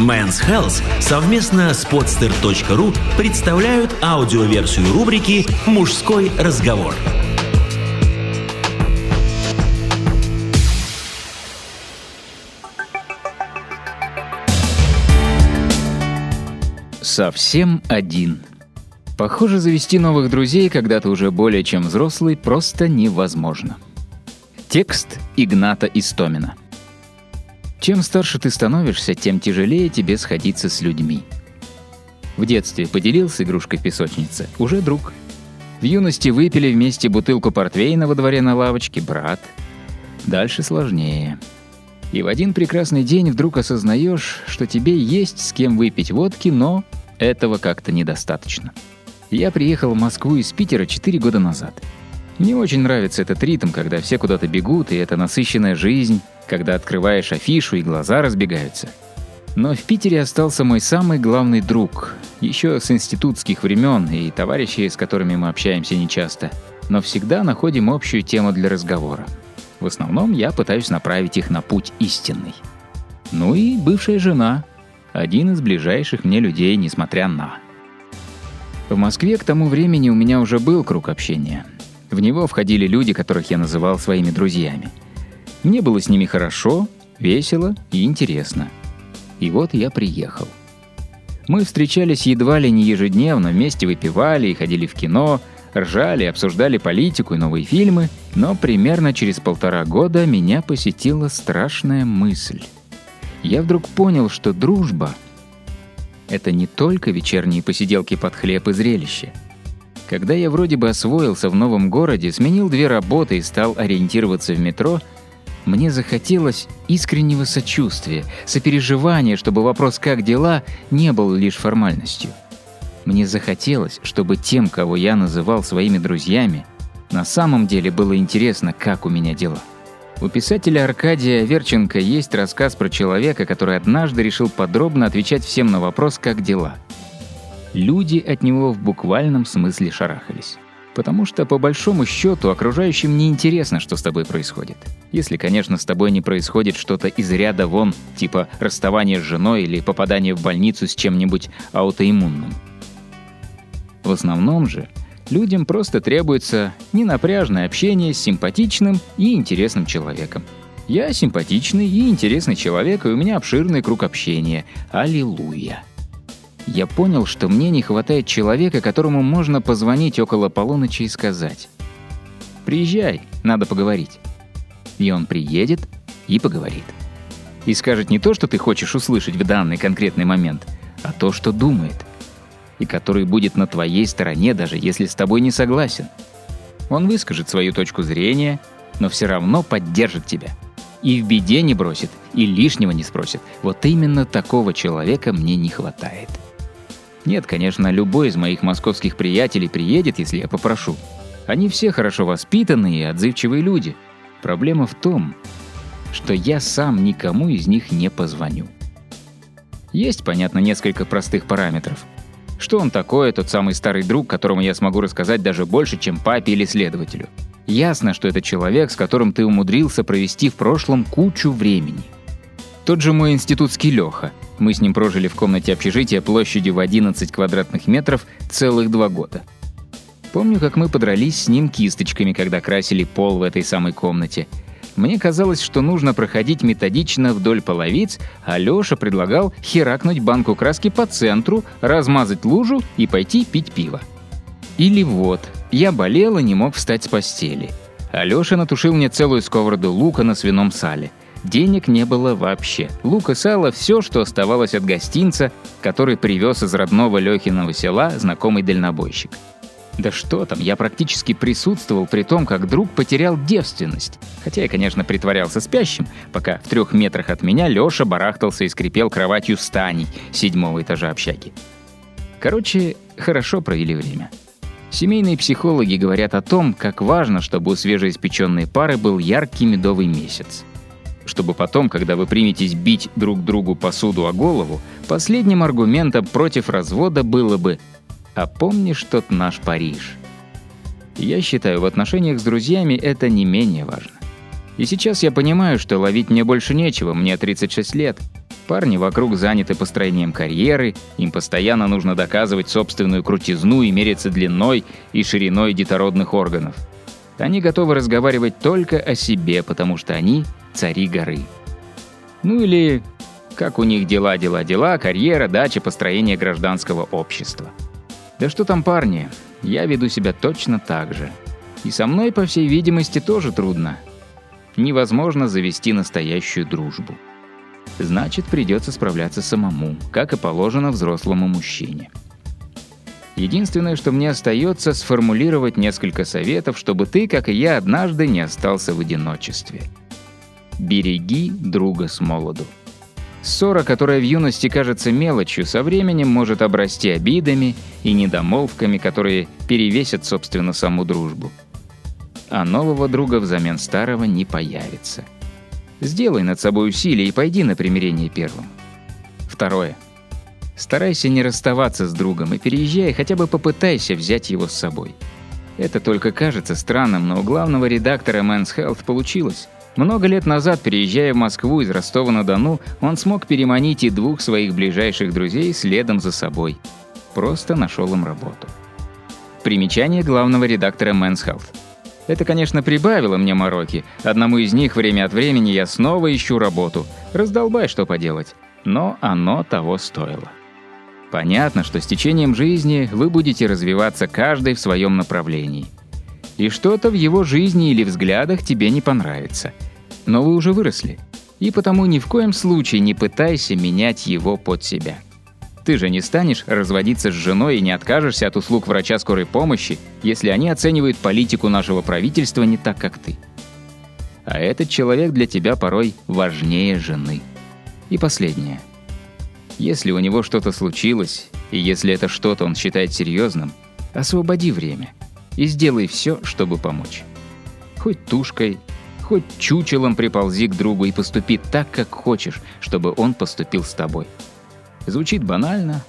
Men's Health совместно с podster.ru представляют аудиоверсию рубрики «Мужской разговор». Совсем один. Похоже, завести новых друзей, когда ты уже более чем взрослый, просто невозможно. Текст Игната Истомина. Чем старше ты становишься, тем тяжелее тебе сходиться с людьми. В детстве поделился игрушкой в песочнице, уже друг. В юности выпили вместе бутылку портвейна во дворе на лавочке, брат. Дальше сложнее. И в один прекрасный день вдруг осознаешь, что тебе есть с кем выпить водки, но этого как-то недостаточно. Я приехал в Москву из Питера 4 года назад. Мне очень нравится этот ритм, когда все куда-то бегут, и это насыщенная жизнь, когда открываешь афишу и глаза разбегаются. Но в Питере остался мой самый главный друг, еще с институтских времен и товарищи, с которыми мы общаемся нечасто, но всегда находим общую тему для разговора. В основном я пытаюсь направить их на путь истинный. Ну и бывшая жена, один из ближайших мне людей, несмотря на. В Москве к тому времени у меня уже был круг общения. В него входили люди, которых я называл своими друзьями – мне было с ними хорошо, весело и интересно. И вот я приехал. Мы встречались едва ли не ежедневно, вместе выпивали и ходили в кино, ржали, обсуждали политику и новые фильмы, но примерно через полтора года меня посетила страшная мысль. Я вдруг понял, что дружба — это не только вечерние посиделки под хлеб и зрелище. Когда я вроде бы освоился в новом городе, сменил две работы и стал ориентироваться в метро — мне захотелось искреннего сочувствия, сопереживания, чтобы вопрос «как дела» не был лишь формальностью. Мне захотелось, чтобы тем, кого я называл своими друзьями, на самом деле было интересно, как у меня дела. У писателя Аркадия Верченко есть рассказ про человека, который однажды решил подробно отвечать всем на вопрос «как дела?». Люди от него в буквальном смысле шарахались. Потому что, по большому счету, окружающим не интересно, что с тобой происходит. Если, конечно, с тобой не происходит что-то из ряда вон, типа расставание с женой или попадание в больницу с чем-нибудь аутоиммунным. В основном же людям просто требуется ненапряжное общение с симпатичным и интересным человеком. Я симпатичный и интересный человек, и у меня обширный круг общения. Аллилуйя я понял, что мне не хватает человека, которому можно позвонить около полуночи и сказать «Приезжай, надо поговорить». И он приедет и поговорит. И скажет не то, что ты хочешь услышать в данный конкретный момент, а то, что думает. И который будет на твоей стороне, даже если с тобой не согласен. Он выскажет свою точку зрения, но все равно поддержит тебя. И в беде не бросит, и лишнего не спросит. Вот именно такого человека мне не хватает. Нет, конечно, любой из моих московских приятелей приедет, если я попрошу. Они все хорошо воспитанные и отзывчивые люди. Проблема в том, что я сам никому из них не позвоню. Есть, понятно, несколько простых параметров. Что он такой, тот самый старый друг, которому я смогу рассказать даже больше, чем папе или следователю. Ясно, что это человек, с которым ты умудрился провести в прошлом кучу времени. Тот же мой институтский Леха – мы с ним прожили в комнате общежития площадью в 11 квадратных метров целых два года. Помню, как мы подрались с ним кисточками, когда красили пол в этой самой комнате. Мне казалось, что нужно проходить методично вдоль половиц, а Лёша предлагал херакнуть банку краски по центру, размазать лужу и пойти пить пиво. Или вот, я болел и не мог встать с постели. Алёша натушил мне целую сковороду лука на свином сале. Денег не было вообще. Лук и сало – все, что оставалось от гостинца, который привез из родного Лехиного села знакомый дальнобойщик. Да что там, я практически присутствовал при том, как друг потерял девственность. Хотя я, конечно, притворялся спящим, пока в трех метрах от меня Леша барахтался и скрипел кроватью с Таней седьмого этажа общаги. Короче, хорошо провели время. Семейные психологи говорят о том, как важно, чтобы у свежеиспеченной пары был яркий медовый месяц чтобы потом, когда вы приметесь бить друг другу посуду о голову, последним аргументом против развода было бы «А помнишь тот наш Париж?» Я считаю, в отношениях с друзьями это не менее важно. И сейчас я понимаю, что ловить мне больше нечего, мне 36 лет. Парни вокруг заняты построением карьеры, им постоянно нужно доказывать собственную крутизну и мериться длиной и шириной детородных органов. Они готовы разговаривать только о себе, потому что они цари горы. Ну или как у них дела, дела, дела, карьера, дача, построение гражданского общества. Да что там, парни, я веду себя точно так же. И со мной, по всей видимости, тоже трудно. Невозможно завести настоящую дружбу. Значит, придется справляться самому, как и положено взрослому мужчине. Единственное, что мне остается, сформулировать несколько советов, чтобы ты, как и я, однажды не остался в одиночестве. Береги друга с молоду. Ссора, которая в юности кажется мелочью, со временем может обрасти обидами и недомолвками, которые перевесят, собственно, саму дружбу. А нового друга взамен старого не появится. Сделай над собой усилие и пойди на примирение первым. Второе. Старайся не расставаться с другом и переезжай, хотя бы попытайся взять его с собой. Это только кажется странным, но у главного редактора Men's Health получилось. Много лет назад, переезжая в Москву из Ростова-на-Дону, он смог переманить и двух своих ближайших друзей следом за собой. Просто нашел им работу. Примечание главного редактора Men's Health. Это, конечно, прибавило мне мороки. Одному из них время от времени я снова ищу работу. Раздолбай, что поделать. Но оно того стоило. Понятно, что с течением жизни вы будете развиваться каждый в своем направлении – и что-то в его жизни или взглядах тебе не понравится. Но вы уже выросли, и потому ни в коем случае не пытайся менять его под себя. Ты же не станешь разводиться с женой и не откажешься от услуг врача скорой помощи, если они оценивают политику нашего правительства не так, как ты. А этот человек для тебя порой важнее жены. И последнее. Если у него что-то случилось, и если это что-то он считает серьезным, освободи время – и сделай все, чтобы помочь. Хоть тушкой, хоть чучелом приползи к другу и поступи так, как хочешь, чтобы он поступил с тобой. Звучит банально,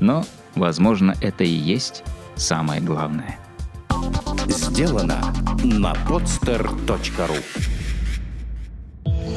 но, возможно, это и есть самое главное. Сделано на podster.ru